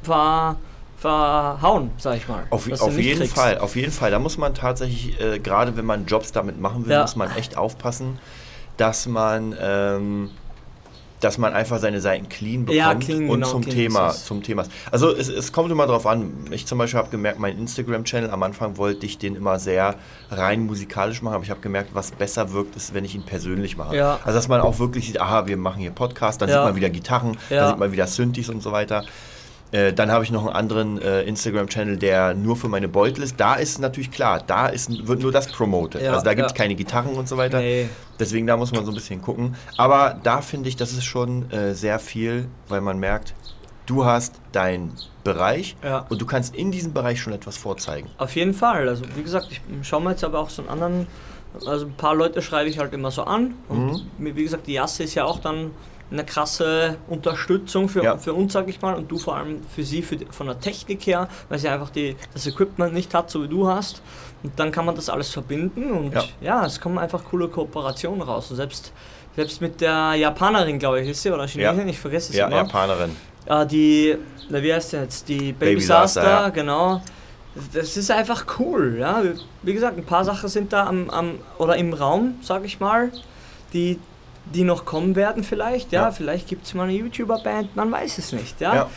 Speaker 1: ver, verhauen, sag ich mal.
Speaker 2: Auf, auf jeden
Speaker 1: kriegst.
Speaker 2: Fall, auf jeden Fall. Da muss man tatsächlich, äh, gerade wenn man Jobs damit machen will,
Speaker 1: Ja.
Speaker 2: muss man echt aufpassen, dass man, ähm, dass man einfach seine Seiten clean bekommt
Speaker 1: Ja, clean,
Speaker 2: und
Speaker 1: genau,
Speaker 2: zum
Speaker 1: clean
Speaker 2: Thema, zum Thema. Also es, es kommt immer drauf an. Ich zum Beispiel habe gemerkt, mein Instagram-Channel am Anfang wollte ich den immer sehr rein musikalisch machen, aber ich habe gemerkt, was besser wirkt, ist, wenn ich ihn persönlich mache.
Speaker 1: Ja.
Speaker 2: Also dass man auch wirklich sieht, aha, wir machen hier Podcast, dann
Speaker 1: Ja.
Speaker 2: sieht man wieder Gitarren, dann sieht man wieder Synthes und so weiter. Äh, dann habe ich noch einen anderen äh, Instagram-Channel, der nur für meine Beutel ist. Da ist natürlich klar, da ist, wird nur das promotet.
Speaker 1: Ja,
Speaker 2: also da gibt es
Speaker 1: ja.
Speaker 2: keine Gitarren und so weiter.
Speaker 1: Nee.
Speaker 2: Deswegen da muss man so ein bisschen gucken. Aber da finde ich, das ist schon äh, sehr viel, weil man merkt, du hast deinen Bereich
Speaker 1: Ja.
Speaker 2: und du kannst in diesem Bereich schon etwas vorzeigen.
Speaker 1: Auf jeden Fall. Also wie gesagt, ich schaue mir jetzt aber auch so einen anderen, also ein paar Leute schreibe ich halt immer so an. Und
Speaker 2: Mhm.
Speaker 1: wie gesagt, die Jasse ist ja auch dann eine krasse Unterstützung für,
Speaker 2: Ja.
Speaker 1: für uns, sag ich mal, und du vor allem für sie für von der Technik her, weil sie einfach die, das Equipment nicht hat, so wie du hast. Und dann kann man das alles verbinden und
Speaker 2: Ja.
Speaker 1: ja, es kommen einfach coole Kooperationen raus. Und selbst, selbst mit der Japanerin, glaube ich, ist sie, oder Chinesin, ich vergesse es
Speaker 2: Ja,
Speaker 1: immer.
Speaker 2: Japanerin.
Speaker 1: Ah, die, na, wie heißt die jetzt? Die Baby,
Speaker 2: Baby Disaster, ja.
Speaker 1: genau. Das ist einfach cool, ja. Wie gesagt, ein paar Sachen sind da am, am oder im Raum, sag ich mal, die, die noch kommen werden vielleicht, ja.
Speaker 2: Ja.
Speaker 1: Vielleicht gibt es mal eine YouTuber-Band, man weiß es nicht, ja.
Speaker 2: Ja.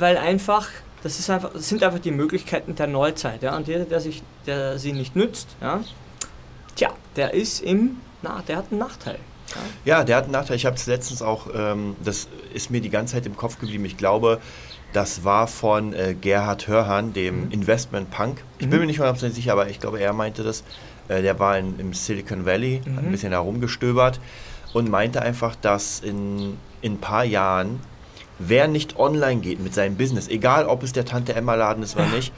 Speaker 1: Weil, einfach, das ist einfach, das sind einfach die Möglichkeiten der Neuzeit, ja. Und jeder, der sich, der sie nicht nützt, ja, tja, der ist im, na, der hat einen Nachteil. Ja.
Speaker 2: Ja, der hat einen Nachteil. Ich habe es letztens auch, ähm, das ist mir die ganze Zeit im Kopf geblieben. Ich glaube, Das war von äh, Gerhard Hörhan, dem Investment Punk. Ich bin mir nicht hundertprozentig sicher, aber ich glaube, er meinte das. Äh, der war in, im Silicon Valley, hat ein bisschen herumgestöbert und meinte einfach, dass in, in ein paar Jahren, wer nicht online geht mit seinem Business, egal ob es der Tante Emma Laden ist oder [laughs] nicht,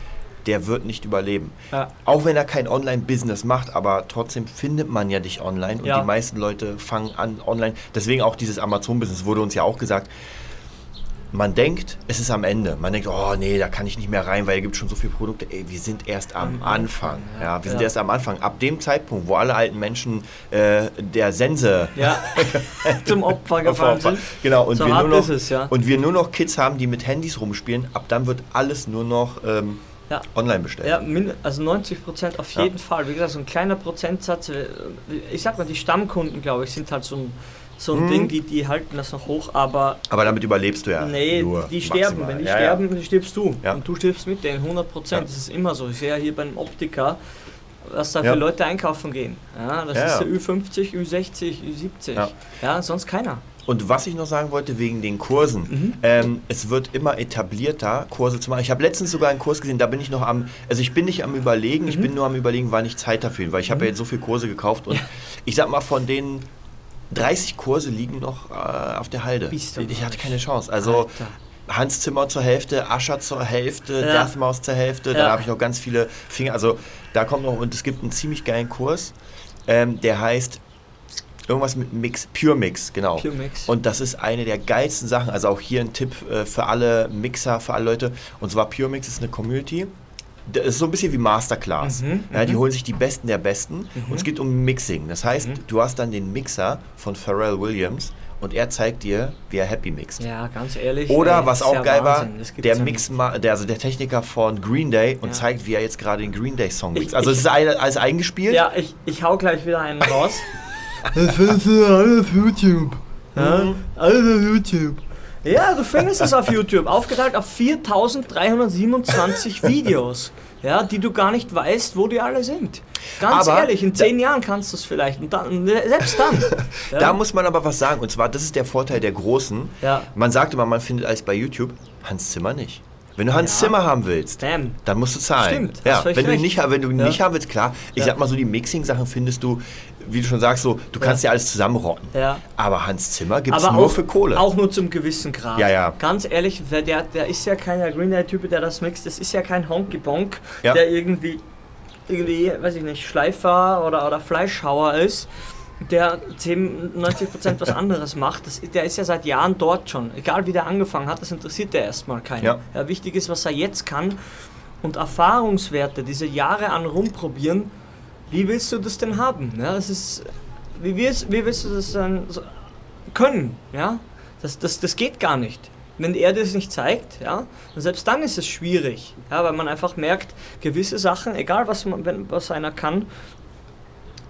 Speaker 2: der wird nicht überleben.
Speaker 1: Ja.
Speaker 2: Auch wenn er kein Online-Business macht, aber trotzdem findet man ja dich online und
Speaker 1: Ja.
Speaker 2: die meisten Leute fangen an online. Deswegen auch dieses Amazon-Business wurde uns ja auch gesagt. Man denkt, es ist am Ende. Man denkt, oh nee, da kann ich nicht mehr rein, weil es gibt schon so viele Produkte. Ey, wir sind erst am,
Speaker 1: Am
Speaker 2: Anfang. Ja,
Speaker 1: ja.
Speaker 2: wir sind
Speaker 1: Ja.
Speaker 2: erst am Anfang. Ab dem Zeitpunkt, wo alle alten Menschen äh, der Sense
Speaker 1: Ja, [laughs] zum Opfer gefallen sind.
Speaker 2: Genau, und,
Speaker 1: So
Speaker 2: wir nur noch,
Speaker 1: es,
Speaker 2: und wir nur noch Kids haben, die mit Handys rumspielen. Ab dann wird alles nur noch ähm,
Speaker 1: Ja.
Speaker 2: online bestellt.
Speaker 1: Ja, also 90 Prozent auf jeden Fall. Wie gesagt, so ein kleiner Prozentsatz. äh, Ich sag mal, die Stammkunden, glaube ich, sind halt so ein, so ein
Speaker 2: Mhm.
Speaker 1: Ding, die, die halten das noch hoch, aber
Speaker 2: Aber damit überlebst du ja.
Speaker 1: nee, die sterben.
Speaker 2: maximal.
Speaker 1: Wenn die
Speaker 2: Ja,
Speaker 1: sterben, dann stirbst du.
Speaker 2: Ja.
Speaker 1: Und du stirbst mit denen, 100 Prozent.
Speaker 2: Ja.
Speaker 1: Das ist immer so. Ich sehe ja hier beim Optiker, was da
Speaker 2: Ja.
Speaker 1: für Leute einkaufen gehen. Ja, das
Speaker 2: Ja,
Speaker 1: ist
Speaker 2: ja.
Speaker 1: der Ü50, Ü60, Ü70.
Speaker 2: Ja.
Speaker 1: Ja. sonst keiner.
Speaker 2: Und was ich noch sagen wollte wegen den Kursen,
Speaker 1: Mhm.
Speaker 2: ähm, es wird immer etablierter, Kurse zu machen. Ich habe letztens sogar einen Kurs gesehen, da bin ich noch am, also ich bin nicht am überlegen,
Speaker 1: Mhm.
Speaker 2: ich bin nur am überlegen, wann ich Zeit dafür weil ich habe ja jetzt so viele Kurse gekauft und ich sag mal, von den 30 Kurse liegen noch äh, auf der Halde.
Speaker 1: Bist du
Speaker 2: Ich hatte keine Chance. Also
Speaker 1: Alter.
Speaker 2: Hans Zimmer zur Hälfte, Ascher zur Hälfte,
Speaker 1: Ja.
Speaker 2: Deathmaus zur Hälfte,
Speaker 1: Ja.
Speaker 2: dann habe ich noch ganz viele Finger. Also da kommt noch, und es gibt einen ziemlich geilen Kurs, ähm, der heißt irgendwas mit Mix, Pure Mix, genau.
Speaker 1: Pure Mix.
Speaker 2: Und das ist eine der geilsten Sachen. Also auch hier ein Tipp äh, für alle Mixer, für alle Leute. Und zwar Pure Mix ist eine Community. Das ist so ein bisschen wie Masterclass.
Speaker 1: Mhm,
Speaker 2: ja, die holen sich die Besten der Besten und es geht um Mixing. Das heißt,
Speaker 1: Mhm.
Speaker 2: du hast dann den Mixer von Pharrell Williams und er zeigt dir, wie er Happy mixt.
Speaker 1: Ja, ganz ehrlich.
Speaker 2: Oder
Speaker 1: ey,
Speaker 2: was
Speaker 1: ist
Speaker 2: auch
Speaker 1: ja
Speaker 2: geil
Speaker 1: Wahnsinn.
Speaker 2: war, der Mix, der, also der Techniker von Green Day und
Speaker 1: Ja.
Speaker 2: zeigt, wie er jetzt gerade den Green Day Song
Speaker 1: Ich-
Speaker 2: mixt. Also
Speaker 1: ich-
Speaker 2: es ist alle- alles eingespielt.
Speaker 1: Ja, ich, ich hau gleich wieder einen raus. [laughs]
Speaker 3: Das findest du alles auf YouTube.
Speaker 1: ja.
Speaker 3: Alles auf YouTube.
Speaker 1: Ja, du findest es auf YouTube, aufgeteilt auf 4327 [laughs] Videos, ja, die du gar nicht weißt, wo die alle sind. Ganz
Speaker 2: Aber
Speaker 1: ehrlich, in zehn Jahren kannst du es vielleicht und dann, selbst dann. [laughs] Ja,
Speaker 2: Da muss man aber was sagen. Und zwar, das ist der Vorteil der Großen.
Speaker 1: Ja.
Speaker 2: Man sagt immer, man findet alles bei YouTube. Hans Zimmer nicht. Wenn du Hans
Speaker 1: Ja.
Speaker 2: Zimmer haben willst,
Speaker 1: Bam.
Speaker 2: dann musst du zahlen.
Speaker 1: Stimmt,
Speaker 2: ja, wenn du nicht, wenn du ihn
Speaker 1: Ja.
Speaker 2: nicht haben willst, klar. Ich sag mal so, die Mixing-Sachen findest du, wie du schon sagst, so, du kannst ja alles zusammenrotten.
Speaker 1: Ja.
Speaker 2: Aber Hans Zimmer gibt es nur
Speaker 1: auch,
Speaker 2: für Kohle.
Speaker 1: auch nur zum gewissen Grad.
Speaker 2: Ja, ja.
Speaker 1: Ganz ehrlich, der, der ist ja kein Green Day-Typ, der das mixt. Das ist ja kein Honky-Bonk,
Speaker 2: Ja.
Speaker 1: der irgendwie, irgendwie, weiß ich nicht, Schleifer oder, oder Fleischhauer ist, der 10, 90% was [laughs] anderes macht. Das, der ist ja seit Jahren dort schon. Egal wie der angefangen hat, das interessiert der erstmal keinen.
Speaker 2: Ja.
Speaker 1: Ja, wichtig ist, was er jetzt kann. Und Erfahrungswerte, diese Jahre an rumprobieren, wie willst du das denn haben? Ja, das ist, wie, willst, wie willst du das dann können? Ja? Das, das, das geht gar nicht. Wenn er das nicht zeigt, ja, und selbst dann ist es schwierig, ja, weil man einfach merkt, gewisse Sachen, egal was, man, wenn, was einer kann,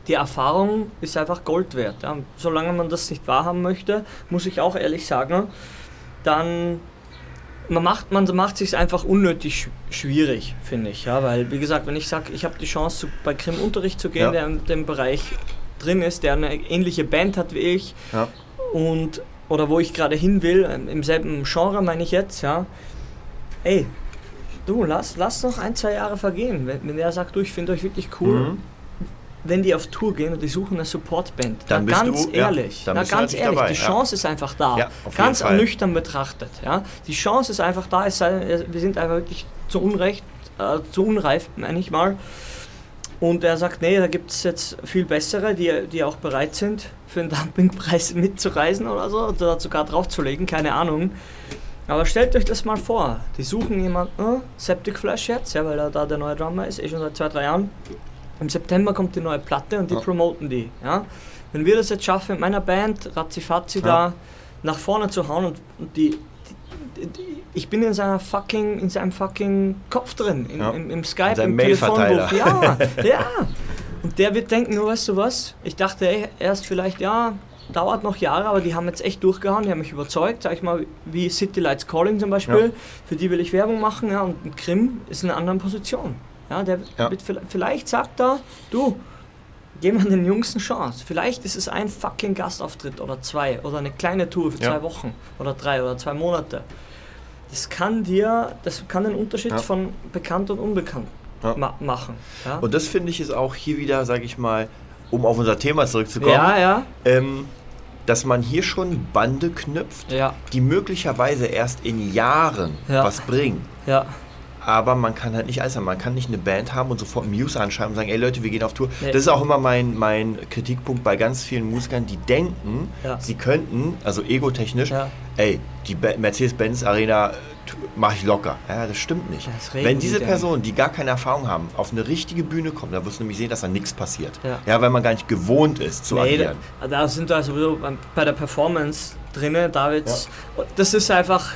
Speaker 1: die Erfahrung ist einfach Gold wert. Ja. Solange man das nicht wahrhaben möchte, muss ich auch ehrlich sagen, dann man macht man macht sich einfach unnötig sch- schwierig, finde ich, ja, weil wie gesagt, wenn ich sage, ich habe die Chance zu, bei Krim Unterricht zu gehen,
Speaker 2: Ja.
Speaker 1: der in dem Bereich drin ist, der eine ähnliche Band hat wie ich
Speaker 2: ja.
Speaker 1: und oder wo ich gerade hin will, ähm, im selben Genre meine ich jetzt, ja. Ey, du lass lass noch ein zwei Jahre vergehen, wenn, wenn der sagt, du, ich finde euch wirklich cool.
Speaker 2: Mhm.
Speaker 1: Wenn die auf Tour gehen und die suchen eine Supportband,
Speaker 2: Dann bist
Speaker 1: ganz
Speaker 2: du- ja,
Speaker 1: ehrlich,
Speaker 2: dann
Speaker 1: na, ganz ehrlich,
Speaker 2: dabei,
Speaker 1: die
Speaker 2: ja.
Speaker 1: Chance ist einfach da.
Speaker 2: Ja,
Speaker 1: ganz nüchtern betrachtet, ja. Die Chance ist einfach da, es sei, wir sind einfach wirklich zu Unrecht, äh, zu unreif, meine ich mal. Und er sagt, nee, da gibt es jetzt viel bessere, die, die auch bereit sind, für einen Dumpingpreis mitzureisen oder so, oder sogar draufzulegen, keine Ahnung. Aber stellt euch das mal vor, die suchen jemanden, äh, Septic Flash jetzt, ja, weil er da der neue Drummer ist, eh schon seit zwei, drei Jahren. Im September kommt die neue Platte und die
Speaker 2: Ja.
Speaker 1: promoten die. Ja? Wenn wir das jetzt schaffen, mit meiner Band Razzifatzi
Speaker 2: Ja.
Speaker 1: da nach vorne zu hauen und, und die, die, die, ich bin in seiner fucking, in seinem fucking Kopf drin, in,
Speaker 2: Ja.
Speaker 1: im, im Skype, im Telefonbuch. Ja, [laughs] ja. Und der wird denken, nur weißt du was? Ich dachte ey, erst vielleicht, ja, dauert noch Jahre, aber die haben jetzt echt durchgehauen, die haben mich überzeugt, sag ich mal, wie City Lights Calling zum Beispiel.
Speaker 2: Ja.
Speaker 1: Für die will ich Werbung machen, ja, und Krim ist in einer anderen Position. Ja, der
Speaker 2: Ja.
Speaker 1: Wird, vielleicht- sagt er, du, geh mal den Jungs eine Chance. Vielleicht ist es ein fucking Gastauftritt oder zwei oder eine kleine Tour für
Speaker 2: Ja.
Speaker 1: zwei Wochen oder drei oder zwei Monate. das kann dir, das kann den Unterschied
Speaker 2: Ja.
Speaker 1: von bekannt und unbekannt ma machen.
Speaker 2: Und das finde ich ist auch hier wieder, sage ich mal, um auf unser Thema zurückzukommen,
Speaker 1: ja, ja,
Speaker 2: ähm, dass man hier schon Bande knüpft,
Speaker 1: ja,
Speaker 2: die möglicherweise erst in Jahren
Speaker 1: Ja.
Speaker 2: was bringen.
Speaker 1: ja.
Speaker 2: Aber man kann halt nicht alles haben. Man kann nicht eine Band haben und sofort Muse anschreiben und sagen, ey Leute, wir gehen auf Tour.
Speaker 1: Nee.
Speaker 2: Das ist auch immer mein, mein Kritikpunkt bei ganz vielen Musikern, die denken,
Speaker 1: Ja.
Speaker 2: sie könnten, also egotechnisch,
Speaker 1: Ja.
Speaker 2: ey, die Mercedes-Benz Arena mache ich locker. Ja, das stimmt nicht.
Speaker 1: Das
Speaker 2: Wenn
Speaker 1: die
Speaker 2: diese? Personen, die gar keine Erfahrung haben, auf eine richtige Bühne kommen, dann wirst du nämlich sehen, dass da nichts passiert.
Speaker 1: Ja.
Speaker 2: weil man gar nicht gewohnt ist zu
Speaker 1: Nee,
Speaker 2: agieren.
Speaker 1: da, da sind wir sowieso bei der Performance drinne, Davids. Das ist einfach.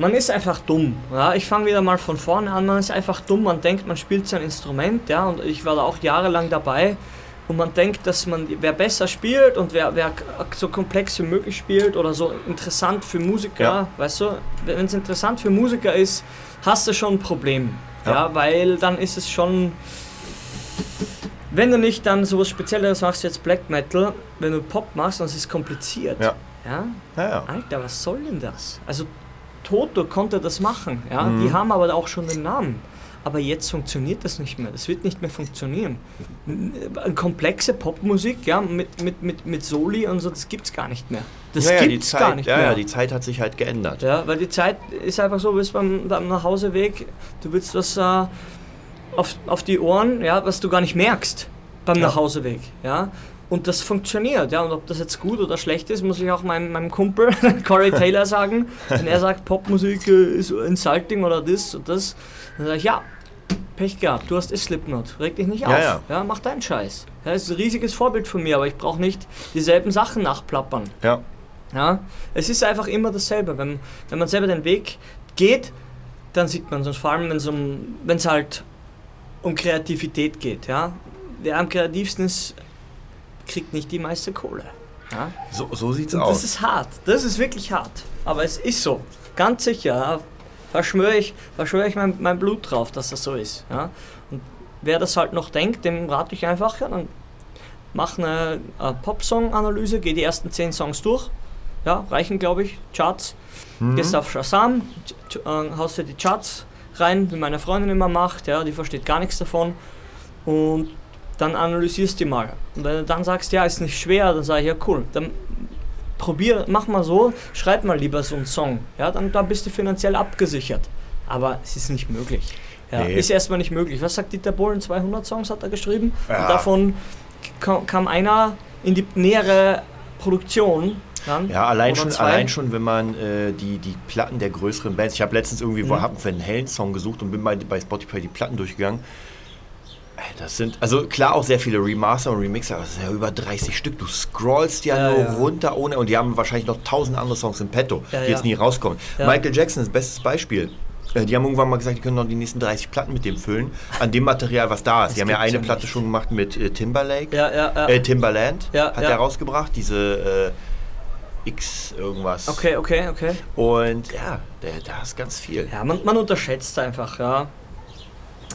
Speaker 1: Man ist einfach dumm. Ja? Ich fange wieder mal von vorne an. Man ist einfach dumm. Man denkt, man spielt sein Instrument. Ja? Und ich war da auch jahrelang dabei. Und man denkt, dass man, wer besser spielt und wer, wer so komplex wie möglich spielt oder so interessant für Musiker,
Speaker 2: Ja.
Speaker 1: weißt du, wenn es interessant für Musiker ist, hast du schon ein Problem.
Speaker 2: Ja.
Speaker 1: Ja, weil dann ist es schon. Wenn du nicht dann sowas Spezielleres machst, jetzt Black Metal, wenn du Pop machst, dann ist es kompliziert.
Speaker 2: Ja.
Speaker 1: ja?
Speaker 2: Ja, ja.
Speaker 1: Alter, was soll denn das? Also Toto konnte das machen, ja.
Speaker 2: Mhm.
Speaker 1: Die haben aber auch schon den Namen. Aber jetzt funktioniert das nicht mehr. Das wird nicht mehr funktionieren. Komplexe Popmusik, ja, mit, mit, mit, mit Soli und so, das gibt's gar nicht mehr. Das
Speaker 2: ja, ja,
Speaker 1: gibt's
Speaker 2: Zeit,
Speaker 1: gar nicht
Speaker 2: ja,
Speaker 1: mehr.
Speaker 2: ja, die Zeit hat sich halt geändert.
Speaker 1: Ja, weil die Zeit ist einfach so, du bist beim, beim Nachhauseweg, du willst was äh, auf, auf die Ohren, ja, was du gar nicht merkst beim
Speaker 2: Ja.
Speaker 1: Nachhauseweg, ja. Und das funktioniert, ja. Und ob das jetzt gut oder schlecht ist, muss ich auch meinem, meinem Kumpel [laughs] Corey Taylor sagen. Wenn er sagt, Popmusik äh, ist insulting oder das und das, dann sage ich, ja, Pech gehabt, du hast eh Slipknot, reg dich nicht
Speaker 2: Ja,
Speaker 1: auf.
Speaker 2: ja.
Speaker 1: mach deinen Scheiß. Ja, ist ein riesiges Vorbild von mir, aber ich brauche nicht dieselben Sachen nachplappern.
Speaker 2: Ja.
Speaker 1: Ja, es ist einfach immer dasselbe. Wenn, wenn man selber den Weg geht, dann sieht man es. Vor allem, wenn es um, wenn's halt um Kreativität geht. Ja? Wer am kreativsten ist, kriegt nicht die meiste Kohle. Ja?
Speaker 2: So, so sieht's
Speaker 1: Und
Speaker 2: aus.
Speaker 1: das ist hart. Das ist wirklich hart. Aber es ist so. Ganz sicher. Verschwöre ich, verschwöre ich mein, mein Blut drauf, dass das so ist. Ja? Und wer das halt noch denkt, dem rate ich einfach, ja, dann mach eine äh, Popsong-Analyse, geh die ersten 10 Songs durch. Ja, reichen, glaube ich, Charts. Gehst auf Shazam, äh, haust dir die Charts rein, wie meine Freundin immer macht, ja, die versteht gar nichts davon. Und dann analysierst die mal. Und wenn du dann sagst, ja, ist nicht schwer, dann sage ich, ja, cool, dann probier, mach mal so, schreib mal lieber so einen Song. Ja, dann, dann bist du finanziell abgesichert. Aber es ist nicht möglich. Ja,
Speaker 2: Nee.
Speaker 1: Ist erstmal nicht möglich. Was sagt Dieter Bohlen? 200 Songs hat er geschrieben.
Speaker 2: Ja.
Speaker 1: Und davon kam, einer in die nähere Produktion. Dann,
Speaker 2: Ja, allein
Speaker 1: oder
Speaker 2: schon,
Speaker 1: zwei.
Speaker 2: allein schon, wenn man äh, die, die Platten der größeren Bands. Ich habe letztens irgendwie wo
Speaker 1: Mhm.
Speaker 2: hab für einen hellen Song gesucht und bin bei, bei Spotify die Platten durchgegangen. Das sind, also klar auch sehr viele Remaster und Remixer, aber das sind ja über 30 Stück. Du scrollst ja,
Speaker 1: Ja,
Speaker 2: nur
Speaker 1: ja.
Speaker 2: runter ohne und die haben wahrscheinlich noch tausend andere Songs im Petto,
Speaker 1: Ja,
Speaker 2: die jetzt nie rauskommen. Michael Jackson ist bestes Beispiel. Äh, Die haben irgendwann mal gesagt, die können noch die nächsten 30 Platten mit dem füllen, an dem Material, was da ist.
Speaker 1: Das
Speaker 2: die haben ja eine Platte
Speaker 1: nicht.
Speaker 2: schon gemacht mit äh, Timberlake, äh, Timberland
Speaker 1: Ja,
Speaker 2: hat
Speaker 1: ja.
Speaker 2: er rausgebracht, diese äh, X irgendwas.
Speaker 1: okay, okay, okay.
Speaker 2: Und ja, der, da ist ganz viel.
Speaker 1: Ja, man, man unterschätzt einfach, ja.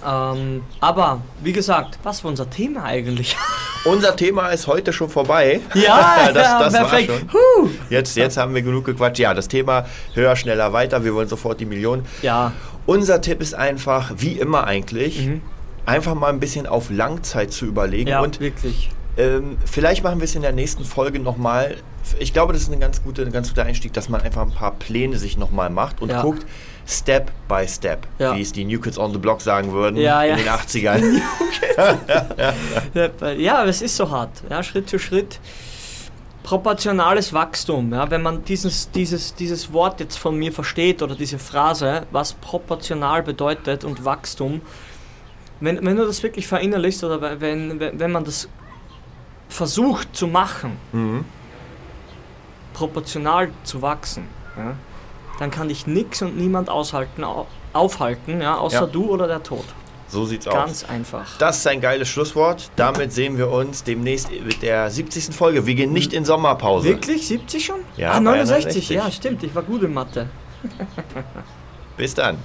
Speaker 1: Ähm, aber, wie gesagt, was war unser Thema eigentlich? [laughs]
Speaker 2: Unser Thema ist heute schon vorbei.
Speaker 1: Ja, [laughs]
Speaker 2: das,
Speaker 1: ja,
Speaker 2: das war
Speaker 1: perfekt.
Speaker 2: Jetzt, jetzt haben wir genug gequatscht. Ja, das Thema höher, schneller, weiter. Wir wollen sofort die Million.
Speaker 1: Ja,
Speaker 2: Unser Tipp ist einfach, wie immer eigentlich,
Speaker 1: Mhm.
Speaker 2: einfach mal ein bisschen auf Langzeit zu überlegen.
Speaker 1: ja,
Speaker 2: Und
Speaker 1: wirklich.
Speaker 2: ähm, vielleicht machen wir es in der nächsten Folge nochmal. Ich glaube, das ist ein ganz, gute, ein ganz guter Einstieg, dass man einfach ein paar Pläne sich nochmal macht und
Speaker 1: Ja.
Speaker 2: guckt, Step by Step,
Speaker 1: Ja.
Speaker 2: wie es die New Kids on the Block sagen würden
Speaker 1: Ja, ja.
Speaker 2: in den 80ern. [laughs]
Speaker 1: Ja, aber es ist so hart. Ja, Schritt für Schritt. Proportionales Wachstum. Ja, wenn man dieses, dieses, dieses Wort jetzt von mir versteht oder diese Phrase, was proportional bedeutet und Wachstum, wenn, wenn du das wirklich verinnerlichst oder wenn, wenn, wenn man das versucht zu machen,
Speaker 2: mhm.
Speaker 1: proportional zu wachsen, ja, dann kann dich nix und niemand aushalten, au- aufhalten, ja, außer
Speaker 2: Ja.
Speaker 1: du oder der Tod.
Speaker 2: So sieht's aus.
Speaker 1: Ganz einfach.
Speaker 2: Das ist ein geiles Schlusswort. Damit sehen wir uns demnächst mit der 70. Folge. Wir gehen nicht in Sommerpause.
Speaker 1: Wirklich? 70 schon?
Speaker 2: Ja,
Speaker 1: ah,
Speaker 2: war ja
Speaker 1: 69.
Speaker 2: 69.
Speaker 1: Ja, stimmt. Ich war gut in Mathe.
Speaker 2: Bis dann.